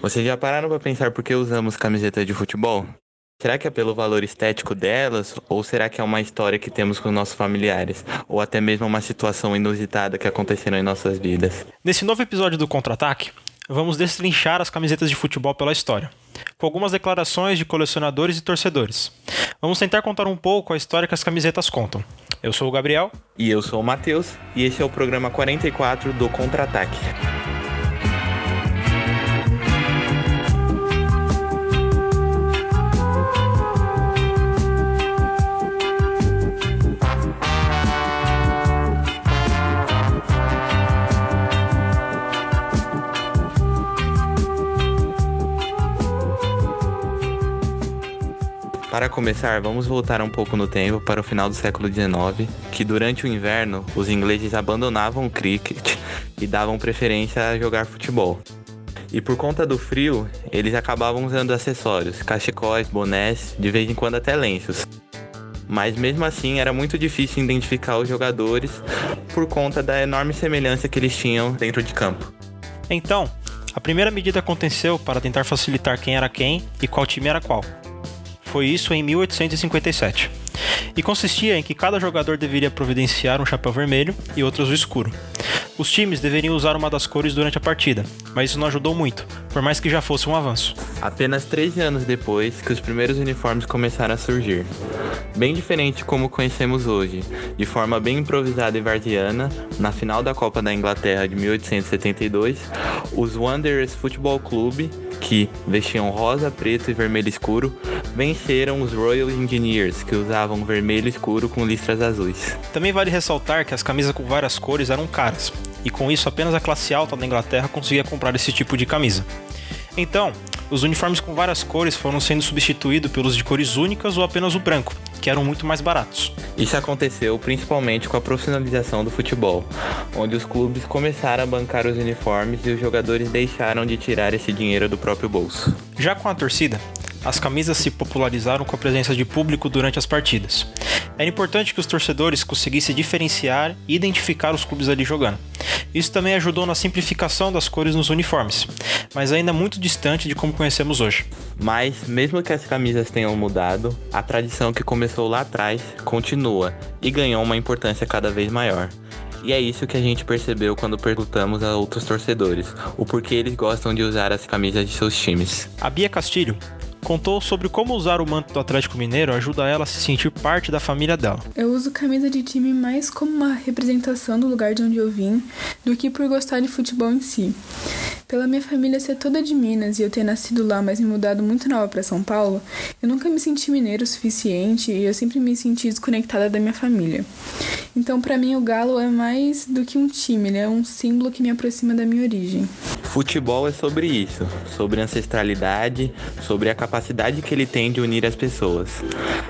Vocês já pararam para pensar por que usamos camiseta de futebol? Será que é pelo valor estético delas? Ou será que é uma história que temos com nossos familiares? Ou até mesmo uma situação inusitada que aconteceram em nossas vidas? Nesse novo episódio do Contra-Ataque, vamos destrinchar as camisetas de futebol pela história, com algumas declarações de colecionadores e torcedores. Vamos tentar contar um pouco a história que as camisetas contam. Eu sou o Gabriel. E eu sou o Matheus, e esse é o programa 44 do Contra-Ataque. Para começar, vamos voltar um pouco no tempo para o final do século XIX, que durante o inverno os ingleses abandonavam o cricket e davam preferência a jogar futebol. E por conta do frio, eles acabavam usando acessórios, cachecóis, bonés, de vez em quando até lenços. Mas mesmo assim era muito difícil identificar os jogadores por conta da enorme semelhança que eles tinham dentro de campo. Então, a primeira medida aconteceu para tentar facilitar quem era quem e qual time era qual. Foi isso em 1857. E consistia em que cada jogador deveria providenciar um chapéu vermelho e outro azul escuro. Os times deveriam usar uma das cores durante a partida, mas isso não ajudou muito, por mais que já fosse um avanço. Apenas 13 anos depois que os primeiros uniformes começaram a surgir. Bem diferente como conhecemos hoje, de forma bem improvisada e varziana, na final da Copa da Inglaterra de 1872, os Wanderers Football Club que vestiam rosa, preto e vermelho escuro, venceram os Royal Engineers, que usavam vermelho escuro com listras azuis. Também vale ressaltar que as camisas com várias cores eram caras, e com isso apenas a classe alta da Inglaterra conseguia comprar esse tipo de camisa. Então, os uniformes com várias cores foram sendo substituídos pelos de cores únicas ou apenas o branco, que eram muito mais baratos. Isso aconteceu principalmente com a profissionalização do futebol, onde os clubes começaram a bancar os uniformes e os jogadores deixaram de tirar esse dinheiro do próprio bolso. Já com a torcida, as camisas se popularizaram com a presença de público durante as partidas. Era importante que os torcedores conseguissem diferenciar e identificar os clubes ali jogando. Isso também ajudou na simplificação das cores nos uniformes, mas ainda muito distante de como conhecemos hoje. Mas, mesmo que as camisas tenham mudado, a tradição que começou lá atrás continua e ganhou uma importância cada vez maior. E é isso que a gente percebeu quando perguntamos a outros torcedores o porquê eles gostam de usar as camisas de seus times. A Bia Castilho, contou sobre como usar o manto do Atlético Mineiro ajuda ela a se sentir parte da família dela. Eu uso camisa de time mais como uma representação do lugar de onde eu vim do que por gostar de futebol em si. Pela minha família ser toda de Minas e eu ter nascido lá, mas me mudado muito nova para São Paulo, eu nunca me senti mineiro o suficiente e eu sempre me senti desconectada da minha família. Então, para mim, o Galo é mais do que um time, ele é um símbolo que me aproxima da minha origem. Futebol é sobre isso, sobre ancestralidade, sobre a capacidade que ele tem de unir as pessoas.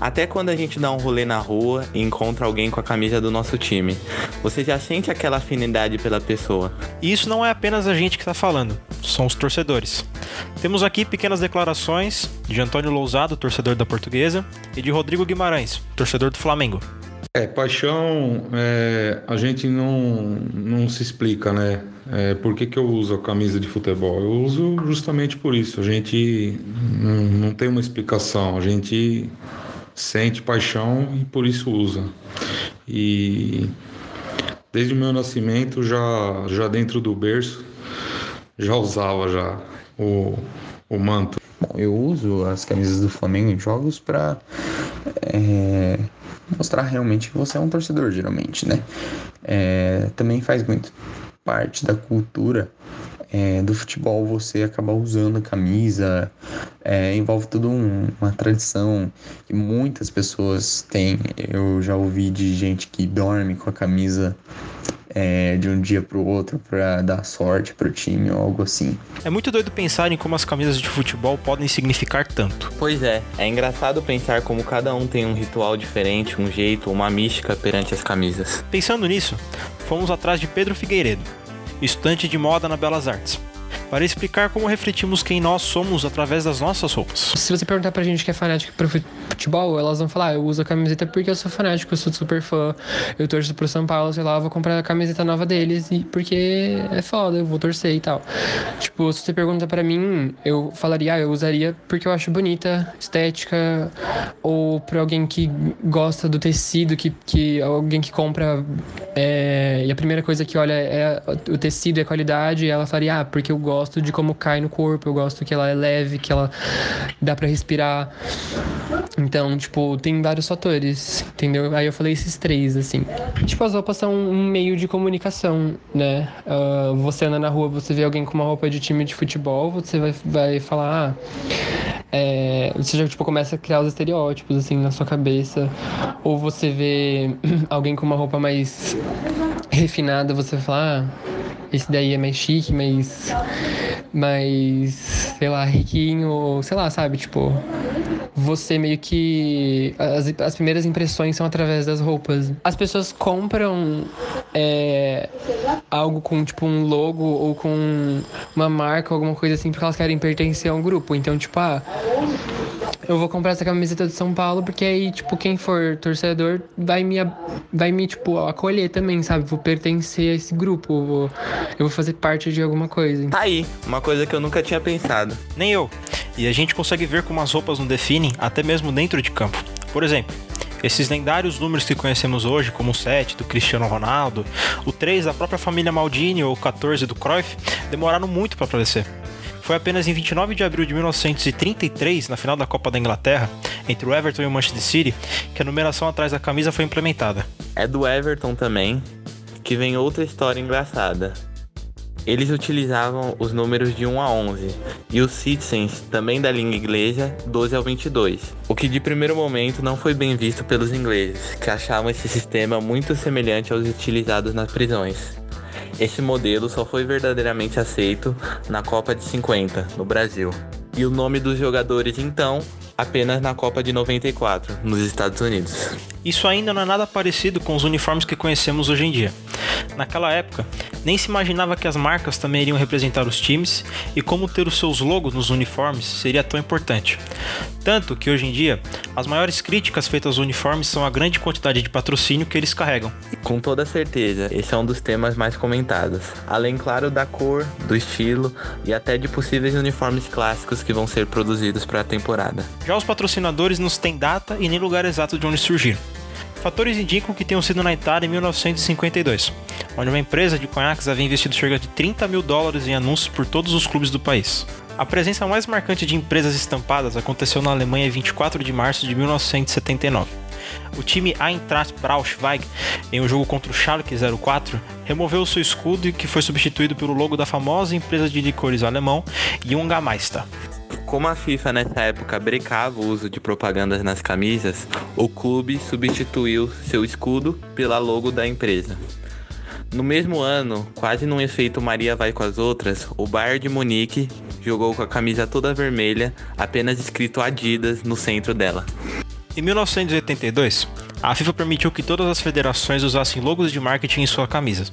Até quando a gente dá um rolê na rua e encontra alguém com a camisa do nosso time, você já sente aquela afinidade pela pessoa. E isso não é apenas a gente que está falando, são os torcedores. Temos aqui pequenas declarações de Antônio Lousado, torcedor da Portuguesa, e de Rodrigo Guimarães, torcedor do Flamengo. É, paixão é, a gente não, não se explica, né? É, por que, que eu uso a camisa de futebol? Eu uso justamente por isso. A gente não, não tem uma explicação, a gente sente paixão e por isso usa. E desde o meu nascimento, já, já dentro do berço, já usava já o, o manto. Bom, eu uso as camisas do Flamengo em jogos para é, mostrar realmente que você é um torcedor, geralmente, né? É, também faz muito parte da cultura é, do futebol você acabar usando a camisa, é, envolve toda um, uma tradição que muitas pessoas têm. Eu já ouvi de gente que dorme com a camisa é, de um dia para o outro para dar sorte para o time ou algo assim. É muito doido pensar em como as camisas de futebol podem significar tanto. Pois é, é engraçado pensar como cada um tem um ritual diferente, um jeito, uma mística perante as camisas. Pensando nisso, fomos atrás de Pedro Figueiredo, estudante de moda na Belas Artes. para explicar como refletimos quem nós somos através das nossas roupas. Se você perguntar pra gente que é fanático futebol, elas vão falar: ah, eu uso a camiseta porque eu sou fanático, eu sou super fã, eu torço pro São Paulo, sei lá, eu vou comprar a camiseta nova deles e porque é foda, eu vou torcer e tal. Tipo, se você pergunta para mim, eu falaria: ah, eu usaria porque eu acho bonita, estética, ou pra alguém que gosta do tecido, que, que alguém que compra é, e a primeira coisa que olha é o tecido e a qualidade, e ela falaria: ah, porque eu gosto de como cai no corpo, eu gosto que ela é leve, que ela dá para respirar. Então, tipo, tem vários fatores, entendeu? Aí eu falei esses três, assim. Tipo, as roupas são um meio de comunicação, né? Uh, você anda na rua, você vê alguém com uma roupa de time de futebol, você vai, vai falar, ah, é, você já tipo, começa a criar os estereótipos, assim, na sua cabeça. Ou você vê alguém com uma roupa mais refinada, você vai falar, ah, esse daí é mais chique, mais. mais. sei lá, riquinho, sei lá, sabe? Tipo. Você meio que. As, as primeiras impressões são através das roupas. As pessoas compram é, algo com, tipo, um logo ou com uma marca, alguma coisa assim, porque elas querem pertencer a um grupo. Então, tipo, ah eu vou comprar essa camiseta de São Paulo, porque aí, tipo, quem for torcedor vai me, vai me tipo, acolher também, sabe? Vou pertencer a esse grupo, vou, eu vou fazer parte de alguma coisa. Tá aí, uma coisa que eu nunca tinha pensado. Nem eu. E a gente consegue ver como as roupas nos definem, até mesmo dentro de campo. Por exemplo, esses lendários números que conhecemos hoje, como o 7 do Cristiano Ronaldo, o 3 da própria família Maldini ou o 14 do Cruyff, demoraram muito para aparecer. Foi apenas em 29 de abril de 1933, na final da Copa da Inglaterra, entre o Everton e o Manchester City, que a numeração atrás da camisa foi implementada. É do Everton também, que vem outra história engraçada. Eles utilizavam os números de 1 a 11 e os Citizens, também da língua inglesa, 12 ao 22, o que de primeiro momento não foi bem visto pelos ingleses, que achavam esse sistema muito semelhante aos utilizados nas prisões. Esse modelo só foi verdadeiramente aceito na Copa de 50, no Brasil. E o nome dos jogadores, então, apenas na Copa de 94, nos Estados Unidos. Isso ainda não é nada parecido com os uniformes que conhecemos hoje em dia. Naquela época, nem se imaginava que as marcas também iriam representar os times e como ter os seus logos nos uniformes seria tão importante. Tanto que hoje em dia, as maiores críticas feitas aos uniformes são a grande quantidade de patrocínio que eles carregam. Com toda certeza, esse é um dos temas mais comentados. Além, claro, da cor, do estilo e até de possíveis uniformes clássicos que vão ser produzidos para a temporada. Já os patrocinadores não têm data e nem lugar exato de onde surgiram. Fatores indicam que tenham sido na Itália em 1952, onde uma empresa de conhaques havia investido cerca de 30 mil dólares em anúncios por todos os clubes do país. A presença mais marcante de empresas estampadas aconteceu na Alemanha em 24 de março de 1979. O time Eintracht Braunschweig, em um jogo contra o Schalke 04, removeu seu escudo que foi substituído pelo logo da famosa empresa de licores alemão Jungermeister. Como a FIFA nessa época brecava o uso de propagandas nas camisas, o clube substituiu seu escudo pela logo da empresa. No mesmo ano, quase num efeito Maria vai com as outras, o Bayern de Munique jogou com a camisa toda vermelha, apenas escrito Adidas no centro dela. Em 1982, a FIFA permitiu que todas as federações usassem logos de marketing em suas camisas.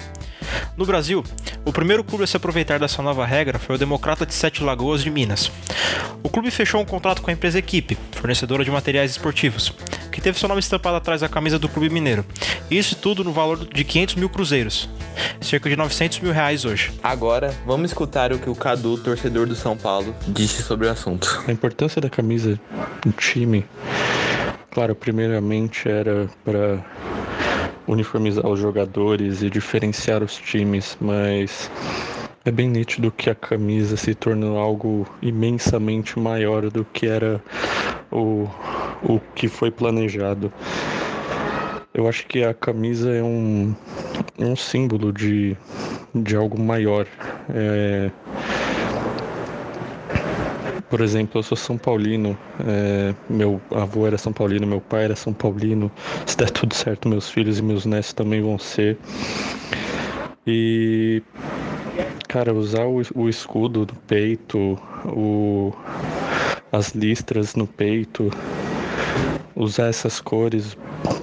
No Brasil, o primeiro clube a se aproveitar dessa nova regra foi o Democrata de Sete Lagoas de Minas. O clube fechou um contrato com a empresa Equipe, fornecedora de materiais esportivos, que teve seu nome estampado atrás da camisa do clube mineiro. Isso tudo no valor de 500 mil cruzeiros, cerca de 900 mil reais hoje. Agora, vamos escutar o que o Cadu, torcedor do São Paulo, disse sobre o assunto. A importância da camisa do time, claro, primeiramente era para uniformizar os jogadores e diferenciar os times, mas é bem nítido que a camisa se tornou algo imensamente maior do que era o, o que foi planejado. Eu acho que a camisa é um, um símbolo de, de algo maior. É, por exemplo, eu sou São Paulino, é, meu avô era São Paulino, meu pai era São Paulino. Se der tudo certo, meus filhos e meus netos também vão ser. E, cara, usar o, o escudo do peito, o, as listras no peito, usar essas cores,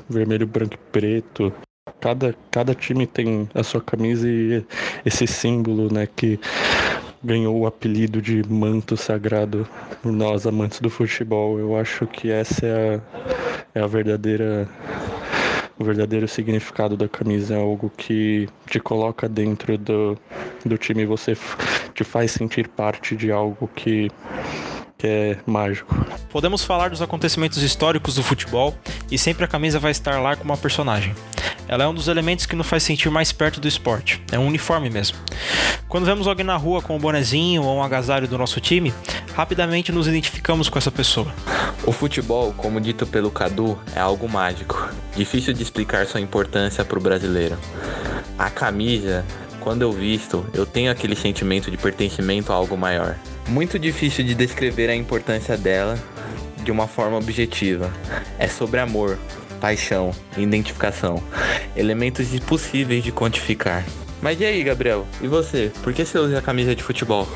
vermelho, branco e preto. Cada, cada time tem a sua camisa e esse símbolo, né, que ganhou o apelido de manto sagrado por nós amantes do futebol. Eu acho que essa é a, é a verdadeira o verdadeiro significado da camisa é algo que te coloca dentro do, do time você te faz sentir parte de algo que que é mágico. Podemos falar dos acontecimentos históricos do futebol e sempre a camisa vai estar lá com uma personagem. Ela é um dos elementos que nos faz sentir mais perto do esporte. É um uniforme mesmo. Quando vemos alguém na rua com um bonezinho ou um agasalho do nosso time, rapidamente nos identificamos com essa pessoa. O futebol, como dito pelo Cadu, é algo mágico. Difícil de explicar sua importância para o brasileiro. A camisa, quando eu visto, eu tenho aquele sentimento de pertencimento a algo maior. Muito difícil de descrever a importância dela de uma forma objetiva. É sobre amor, paixão, identificação, elementos impossíveis de quantificar. Mas e aí, Gabriel? E você? Por que você usa a camisa de futebol?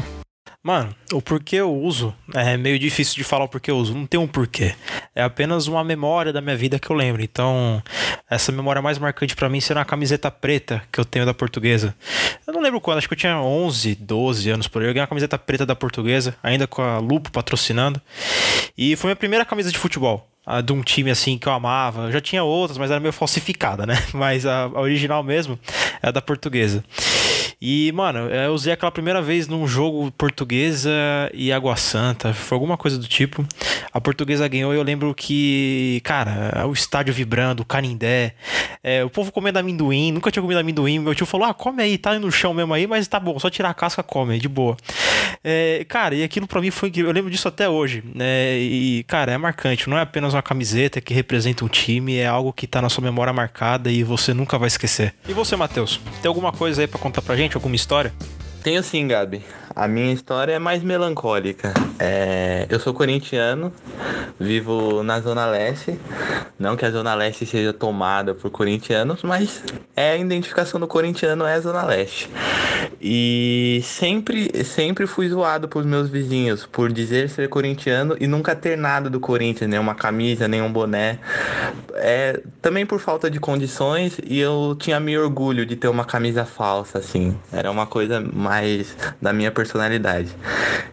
Mano, o porquê eu uso é meio difícil de falar o porquê eu uso. Não tem um porquê. É apenas uma memória da minha vida que eu lembro. Então, essa memória mais marcante para mim será a camiseta preta que eu tenho da portuguesa. Eu não lembro quando, acho que eu tinha 11, 12 anos por aí. Eu ganhei uma camiseta preta da portuguesa, ainda com a Lupo patrocinando. E foi minha primeira camisa de futebol de um time assim que eu amava. Eu já tinha outras, mas era meio falsificada, né? Mas a, a original mesmo é da portuguesa. E, mano, eu usei aquela primeira vez num jogo portuguesa e Água Santa. Foi alguma coisa do tipo. A portuguesa ganhou e eu lembro que, cara, o estádio vibrando, o Canindé, é, o povo comendo amendoim. Nunca tinha comido amendoim. Meu tio falou: ah, come aí, tá no chão mesmo aí, mas tá bom, só tirar a casca, come, de boa. É, cara, e aquilo para mim foi que eu lembro disso até hoje. Né? E, cara, é marcante. Não é apenas uma camiseta que representa um time, é algo que tá na sua memória marcada e você nunca vai esquecer. E você, Matheus? Tem alguma coisa aí para contar pra gente? Alguma história? Tenho sim, Gabi. A minha história é mais melancólica. É, eu sou corintiano, vivo na Zona Leste. Não que a Zona Leste seja tomada por corintianos, mas é a identificação do corintiano é a Zona Leste. E sempre, sempre fui zoado pelos meus vizinhos por dizer ser corintiano e nunca ter nada do Corinthians, nem uma camisa, nem um boné. É, também por falta de condições e eu tinha meio orgulho de ter uma camisa falsa, assim. Era uma coisa mais da minha personalidade.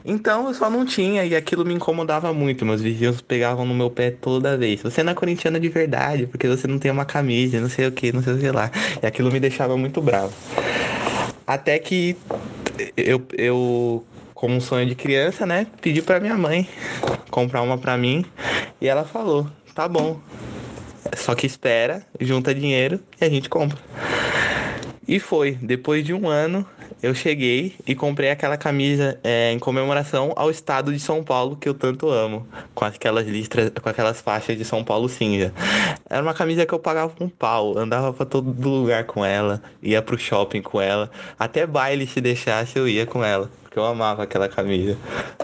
Então eu só não tinha e aquilo me incomodava muito. Meus vizinhos pegavam no meu pé toda vez. Você não é corintiano de verdade, porque você não tem uma camisa, não sei o que, não sei o que lá. E aquilo me deixava muito bravo. Até que eu, eu como um sonho de criança, né, pedi para minha mãe comprar uma para mim e ela falou: "Tá bom. Só que espera, junta dinheiro e a gente compra". E foi, depois de um ano, eu cheguei e comprei aquela camisa é, em comemoração ao estado de São Paulo que eu tanto amo, com aquelas listras, com aquelas faixas de São Paulo cinza. Era uma camisa que eu pagava um pau, andava para todo lugar com ela, ia pro shopping com ela, até baile se deixasse eu ia com ela eu amava aquela camisa.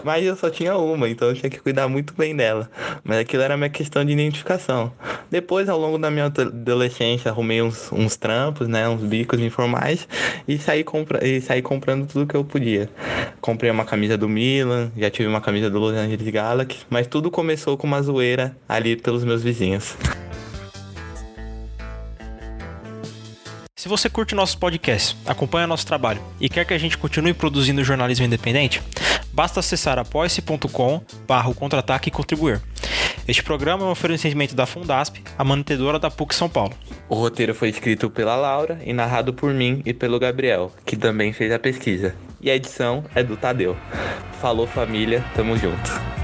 Mas eu só tinha uma, então eu tinha que cuidar muito bem dela. Mas aquilo era minha questão de identificação. Depois, ao longo da minha adolescência, arrumei uns, uns trampos, né, uns bicos informais e saí, compra e saí comprando tudo que eu podia. Comprei uma camisa do Milan, já tive uma camisa do Los Angeles Galaxy, mas tudo começou com uma zoeira ali pelos meus vizinhos. Se você curte nossos podcasts, acompanha nosso trabalho e quer que a gente continue produzindo jornalismo independente, basta acessar apoia-se.com barra contra-ataque e contribuir. Este programa é um oferecimento da Fundasp, a mantenedora da PUC São Paulo. O roteiro foi escrito pela Laura e narrado por mim e pelo Gabriel, que também fez a pesquisa. E a edição é do Tadeu. Falou família, tamo junto.